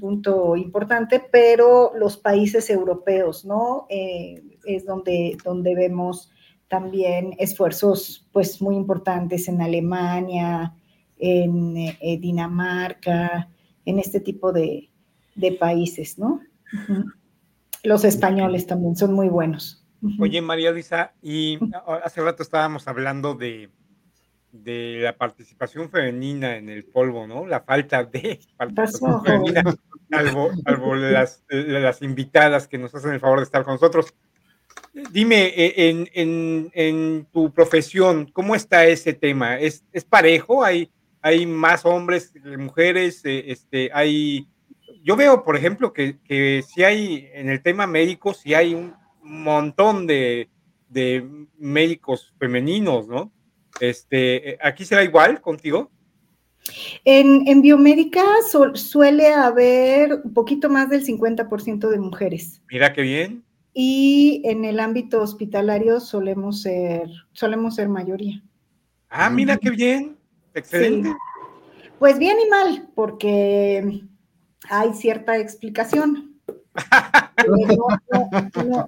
punto importante, pero los países europeos, ¿no? Eh, es donde, donde vemos también esfuerzos, pues, muy importantes en Alemania, en Dinamarca, en este tipo de, de países, ¿no? Los españoles también son muy buenos. Oye, María Luisa, y hace rato estábamos hablando de, de la participación femenina en el polvo, ¿no? La falta de participación femenina, algo, las, las, invitadas que nos hacen el favor de estar con nosotros. Dime, e, en, en, en tu profesión, ¿cómo está ese tema? ¿Es, es parejo? ¿Hay, ¿Hay más hombres que mujeres? Eh, este, ¿Hay yo veo, por ejemplo, que, si hay en el tema médico, si hay un montón de, médicos femeninos, ¿no? Este, ¿Aquí será igual contigo? En, biomédica suele haber un poquito más del 50% de mujeres. Mira qué bien. Y en el ámbito hospitalario solemos ser, solemos ser mayoría. Ah, mira qué bien. Excelente. Pues bien y mal, porque hay cierta explicación. [laughs]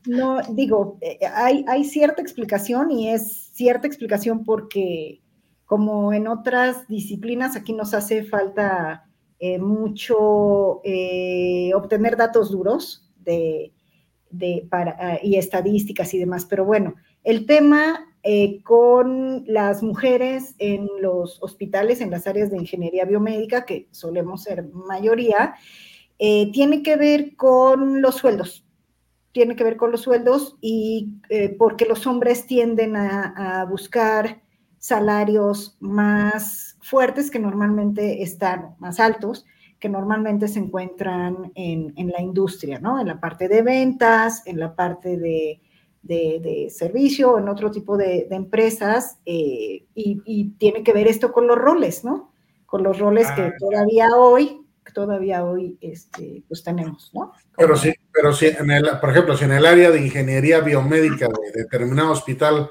No, digo, eh, hay, hay, cierta explicación y es cierta explicación porque como en otras disciplinas aquí nos hace falta eh, mucho eh, obtener datos duros de de, para, y estadísticas y demás. Pero bueno, el tema eh, con las mujeres en los hospitales, en las áreas de ingeniería biomédica, que solemos ser mayoría, eh, tiene que ver con los sueldos. Tiene que ver con los sueldos y eh, porque los hombres tienden a, buscar salarios más fuertes que normalmente están más altos que normalmente se encuentran en, la industria, ¿no? En la parte de ventas, en la parte de, de, servicio, en otro tipo de, empresas, eh, y, tiene que ver esto con los roles, ¿no? Con los roles que ah, todavía hoy, todavía hoy, este, pues tenemos, ¿no? pero sí, pero sí, en el, por ejemplo, si en el área de ingeniería biomédica de determinado hospital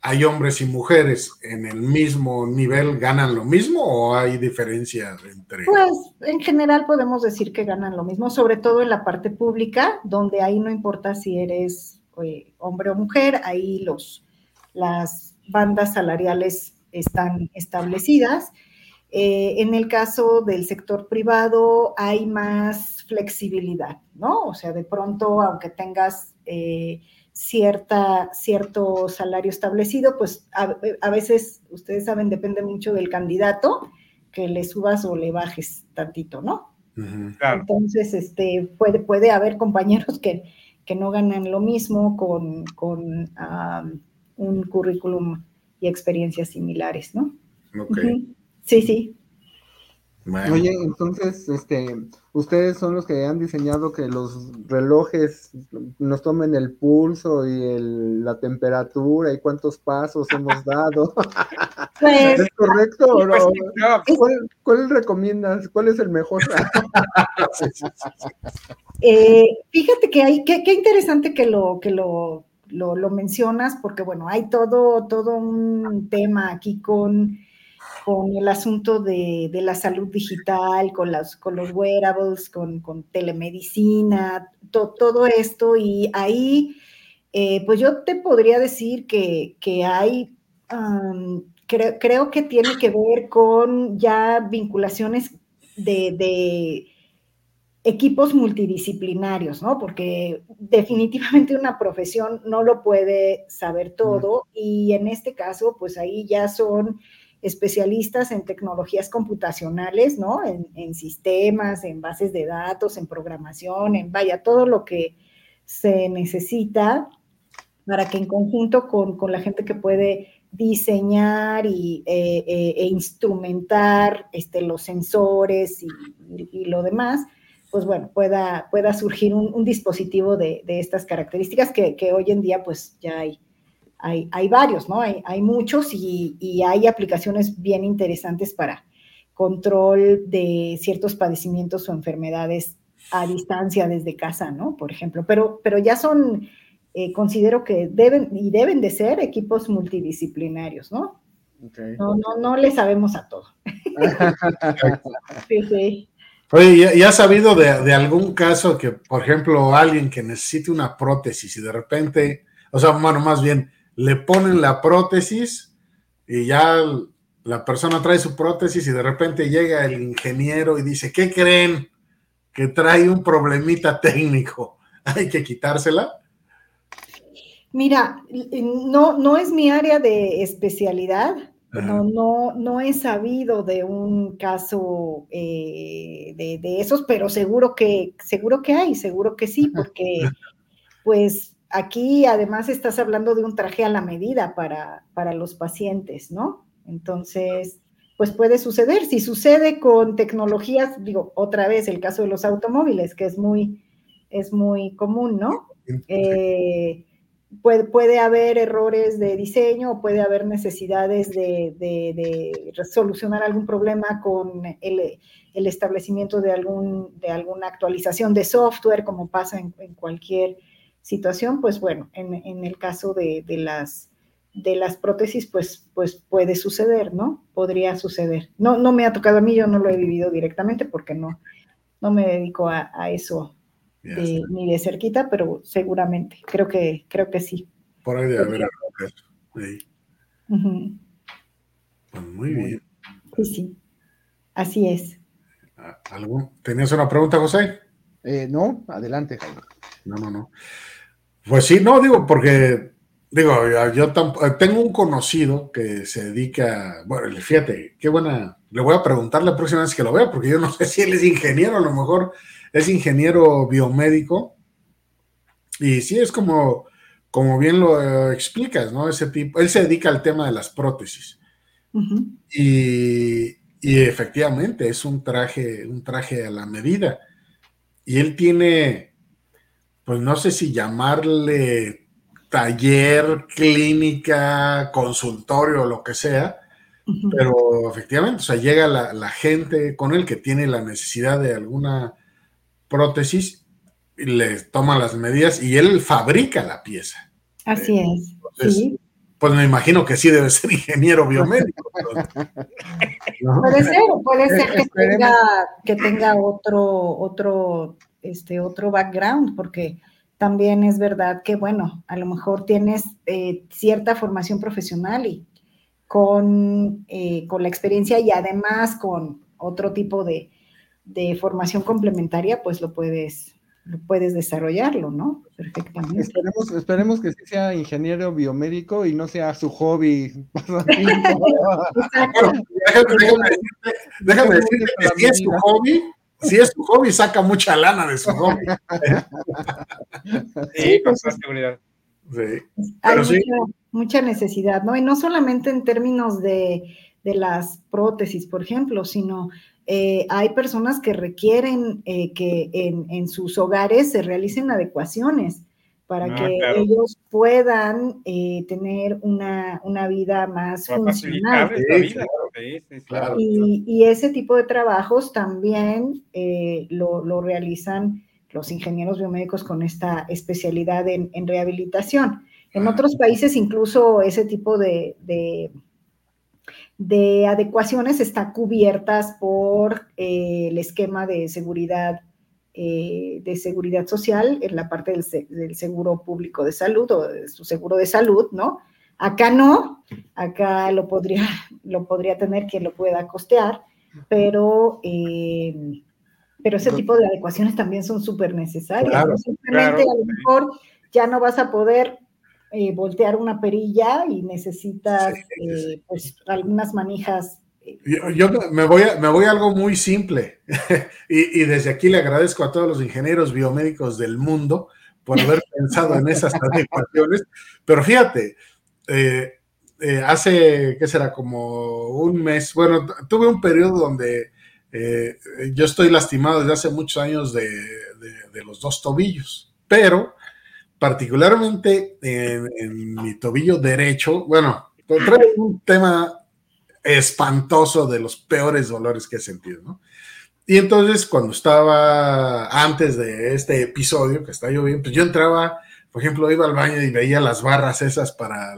hay hombres y mujeres en el mismo nivel, ¿ganan lo mismo o hay diferencias entre? Pues en general podemos decir que ganan lo mismo, sobre todo en la parte pública, donde ahí no importa si eres eh, hombre o mujer, ahí los, las bandas salariales están establecidas. Eh, en el caso del sector privado hay más flexibilidad, ¿no? O sea, de pronto, aunque tengas... Eh, cierta, cierto salario establecido, pues a, veces, ustedes saben, depende mucho del candidato, que le subas o le bajes tantito, ¿no? Entonces, este, puede, puede haber compañeros que, que no ganan lo mismo con, con un currículum y experiencias similares, ¿no? Sí, sí. Oye, entonces, este, ustedes son los que han diseñado que los relojes nos tomen el pulso y el, la temperatura y cuántos pasos hemos dado. [laughs] Pues, ¿Es correcto o no? Pues, ¿Cuál, recomiendas? ¿Cuál es el mejor? [laughs] Eh, fíjate que hay, qué, interesante que lo, que lo, lo, lo mencionas, porque bueno, hay todo, todo un tema aquí con con el asunto de, la salud digital, con, las, con los wearables, con, telemedicina, todo esto. Y ahí, eh, pues yo te podría decir que, hay, creo, que tiene que ver con ya vinculaciones de, equipos multidisciplinarios, ¿no? Porque definitivamente una profesión no lo puede saber todo y en este caso, pues ahí ya son especialistas en tecnologías computacionales, ¿no? En, sistemas, en bases de datos, en programación, en vaya, todo lo que se necesita para que en conjunto con, la gente que puede diseñar y, eh, eh, e instrumentar este, los sensores y, lo demás, pues bueno, pueda, pueda surgir un, dispositivo de, estas características que, que, hoy en día pues ya hay hay, varios, ¿no? Hay, muchos y, hay aplicaciones bien interesantes para control de ciertos padecimientos o enfermedades a distancia desde casa, ¿no? Por ejemplo, pero, pero ya son, eh, considero que deben y deben de ser equipos multidisciplinarios, ¿no? No, no, no le sabemos a todo. [laughs] sí, sí. Oye, ¿ya, has sabido de, de, algún caso que, por ejemplo, alguien que necesite una prótesis y de repente, o sea, bueno, más bien, le ponen la prótesis y ya la persona trae su prótesis y de repente llega el ingeniero y dice, ¿qué creen? Que trae un problemita técnico. [laughs] Hay que quitársela. Mira, no, no es mi área de especialidad. No, no, no he sabido de un caso eh, de, de, esos, pero seguro que, seguro que hay, seguro que sí, porque pues Aquí además estás hablando de un traje a la medida para, para los pacientes, ¿no? Entonces, pues puede suceder. Si sucede con tecnologías, digo, otra vez el caso de los automóviles, que es muy, es muy común, ¿no? Eh, puede, puede, haber errores de diseño o puede haber necesidades de, de, solucionar algún problema con el, el, establecimiento de, algún, de alguna actualización de software, como pasa en, en cualquier situación, pues bueno, en, el caso de, las, de las prótesis, pues, pues puede suceder, ¿no? Podría suceder. No, no me ha tocado a mí, yo no lo he vivido directamente porque no, no me dedico a, eso ni de cerquita, pero seguramente, creo que, creo que sí. Por ahí de haber sí. Pues muy bien. Sí, sí. Así es. ¿Tenías una pregunta, José? Eh, no, adelante, Jaime. no, no, no. Pues sí, no, digo, porque, digo, yo tengo un conocido que se dedica, bueno, fíjate, qué buena, le voy a preguntar la próxima vez que lo vea, porque yo no [laughs] sé si él es ingeniero, a lo mejor es ingeniero biomédico, y sí, es como, como bien lo explicas, ¿no? Ese tipo, él se dedica al tema de las prótesis. y, y, efectivamente es un traje, un traje a la medida. Y él tiene, pues no sé si llamarle taller, clínica, consultorio, lo que sea, pero efectivamente, o sea, llega la, la, gente con él que tiene la necesidad de alguna prótesis le toma las medidas y él fabrica la pieza. Así es. Pues me imagino que sí debe ser ingeniero biomédico. [laughs] Puede ser, puede ser que tenga, que tenga otro, otro, este, otro background, porque también es verdad que, bueno, a lo mejor tienes eh, cierta formación profesional y con, eh, con la experiencia y además con otro tipo de, de formación complementaria, pues lo puedes, puedes desarrollarlo, ¿no? Perfectamente. Esperemos, esperemos que sí sea ingeniero biomédico y no sea su hobby. [laughs] déjame, decirte, que si es su hobby, si es su hobby, saca mucha lana de su hobby. sí, con seguridad. Sí. Hay mucha, necesidad, ¿no? Y no solamente en términos de, de las prótesis, por ejemplo, sino eh, hay personas que requieren eh, que en, sus hogares se realicen adecuaciones para ah, que ellos puedan eh, tener una, vida más funcional. y, ese tipo de trabajos también lo, realizan los ingenieros biomédicos con esta especialidad en, rehabilitación. En ah. otros países incluso ese tipo de de adecuaciones están cubiertas por eh, el esquema de seguridad, eh, de seguridad social en la parte del, seguro público de salud o de su seguro de salud, ¿no? Acá no, acá lo podría, lo podría tener quien lo pueda costear, pero, eh, pero ese tipo de adecuaciones también son súper necesarias. Simplemente a lo mejor ya no vas a poder eh, voltear una perilla y necesitas pues algunas manijas. Eh, yo, me, voy a, me voy a algo muy simple [laughs] y, desde aquí le agradezco a todos los ingenieros biomédicos del mundo por haber [laughs] pensado en esas adecuaciones, pero fíjate, hace, ¿qué será? Como un mes, bueno, tuve un periodo donde yo estoy lastimado desde hace muchos años de, de los dos tobillos, pero particularmente en, mi tobillo derecho, bueno, trae un tema espantoso de los peores dolores que he sentido, ¿no? Y entonces cuando estaba antes de este episodio, que está lloviendo, pues yo entraba, por ejemplo, iba al baño y veía las barras esas para,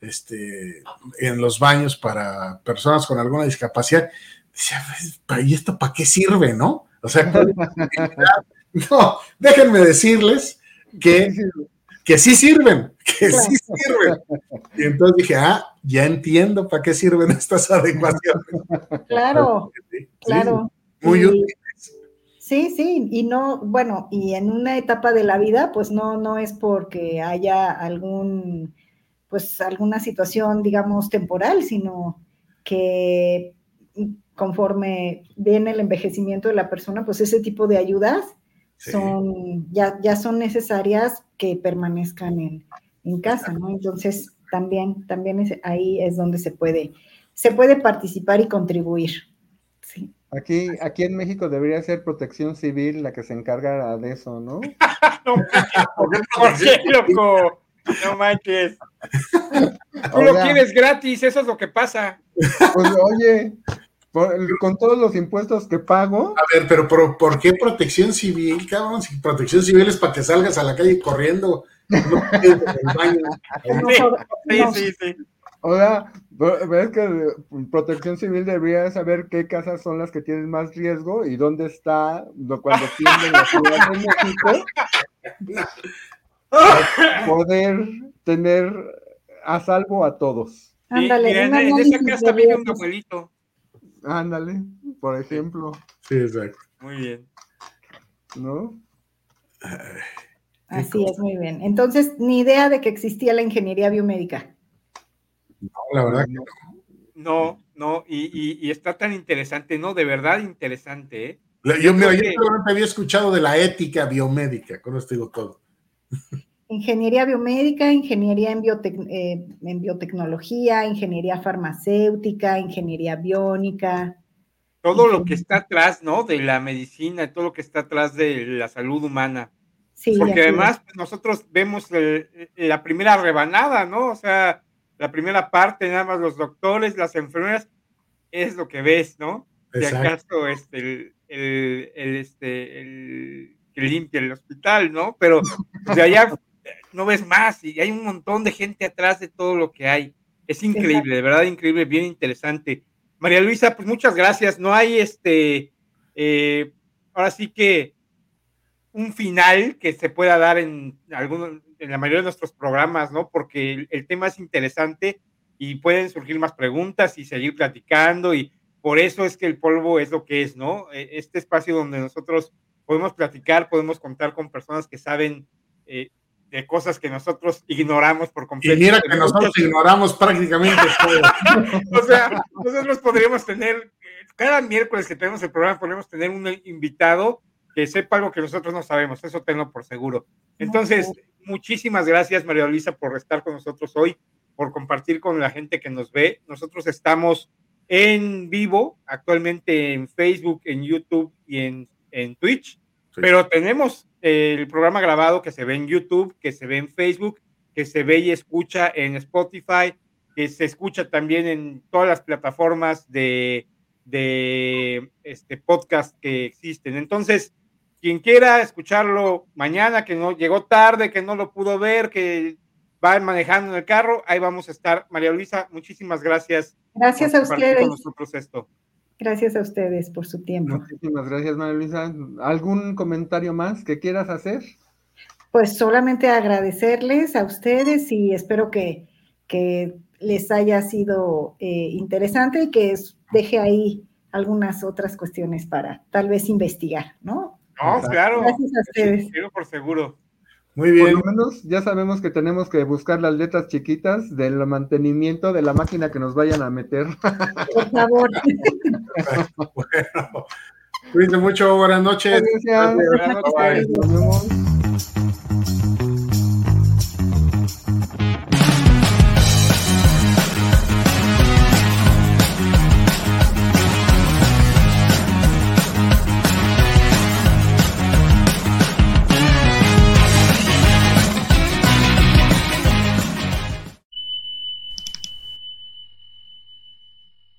este, en los baños para personas con alguna discapacidad. Decía, pues, ¿y esto para qué sirve, no? O sea, [laughs] no, déjenme decirles que, que sí sirven, que sí sirven. Y entonces dije, ah, ya entiendo para qué sirven [laughs] estas adecuaciones. Claro, claro. Muy útiles. Sí, sí, y no, bueno, y en una etapa de la vida, pues no, no es porque haya algún, pues alguna situación, digamos, temporal, sino que conforme viene el envejecimiento de la persona, pues ese tipo de ayudas son, ya, ya son necesarias que permanezcan en, en casa, ¿no? Entonces, también, también es, ahí es donde se puede, se puede participar y contribuir. Sí. Aquí, aquí en México debería ser protección civil la que se encarga de eso, ¿no? [laughs] no ¿Por qué, loco? No manches. Tú lo quieres gratis, eso es lo que pasa. Pues oye, con todos los impuestos que pago. A ver, pero ¿por, qué protección civil, cabrón? Si protección civil es para que salgas a la calle corriendo. No [laughs] sí, sí, sí. O sea, ves que protección civil debería saber qué casas son las que tienen más riesgo y dónde está cuando tienen la Ciudad de México. [laughs] poder tener a salvo a todos. Ándale, en, esa casa vive un abuelito. Ándale, por ejemplo. Sí, exacto. Muy bien. ¿No? Así es, muy bien. Entonces, ni idea de que existía la ingeniería biomédica. No, la verdad que no. No, no, y, está tan interesante, ¿no? De verdad interesante, ¿eh? Yo, mira, yo había escuchado de la ética biomédica, con esto digo todo. Ingeniería biomédica, ingeniería en, eh, en biotecnología, ingeniería farmacéutica, ingeniería biónica. Todo lo que está atrás, ¿no? De la medicina, todo lo que está atrás de la salud humana. Sí, Porque además pues, nosotros vemos la primera rebanada, ¿no? O sea, la primera parte, nada más los doctores, las enfermeras, es lo que ves, ¿no? De acaso este, el, el, este, el que limpia el hospital, ¿no? Pero de allá no ves más y hay un montón de gente atrás de todo lo que hay. Es increíble, de verdad increíble, bien interesante. María Luisa, pues muchas gracias. No hay este, eh, ahora sí que un final que se pueda dar en algunos, en la mayoría de nuestros programas, ¿no? Porque el, tema es interesante y pueden surgir más preguntas y seguir platicando y por eso es que el polvo es lo que es, ¿no? E, este espacio donde nosotros podemos platicar, podemos contar con personas que saben eh, de cosas que nosotros ignoramos por completo. Y mira que nosotros ignoramos prácticamente [laughs] todo. o sea, nosotros podríamos tener, cada miércoles que tenemos el programa, podríamos tener un invitado que sepa algo que nosotros no sabemos, eso tengo por seguro. Entonces, muchísimas gracias, María Luisa, por estar con nosotros hoy, por compartir con la gente que nos ve. Nosotros estamos en vivo actualmente en Facebook, en YouTube y en, en Twitch, pero tenemos el programa grabado que se ve en YouTube, que se ve en Facebook, que se ve y escucha en Spotify, que se escucha también en todas las plataformas de, de este podcast que existen. Entonces, quien quiera escucharlo mañana, que no llegó tarde, que no lo pudo ver, que va manejando en el carro, ahí vamos a estar. María Luisa, muchísimas gracias. Gracias a ustedes. Con nosotros esto. Gracias a ustedes por su tiempo. Muchísimas gracias, María Luisa. ¿Algún comentario más que quieras hacer? Pues solamente agradecerles a ustedes y espero que, les haya sido eh, interesante y que deje ahí algunas otras cuestiones para tal vez investigar, ¿no? No, claro. Gracias a ustedes. por seguro. Muy bien. Por lo menos ya sabemos que tenemos que buscar las letras chiquitas del mantenimiento de la máquina que nos vayan a meter. Por favor. [laughs] [laughs] bueno, cuídense mucho. Buenas noches. Buenas noches. Buenas noches.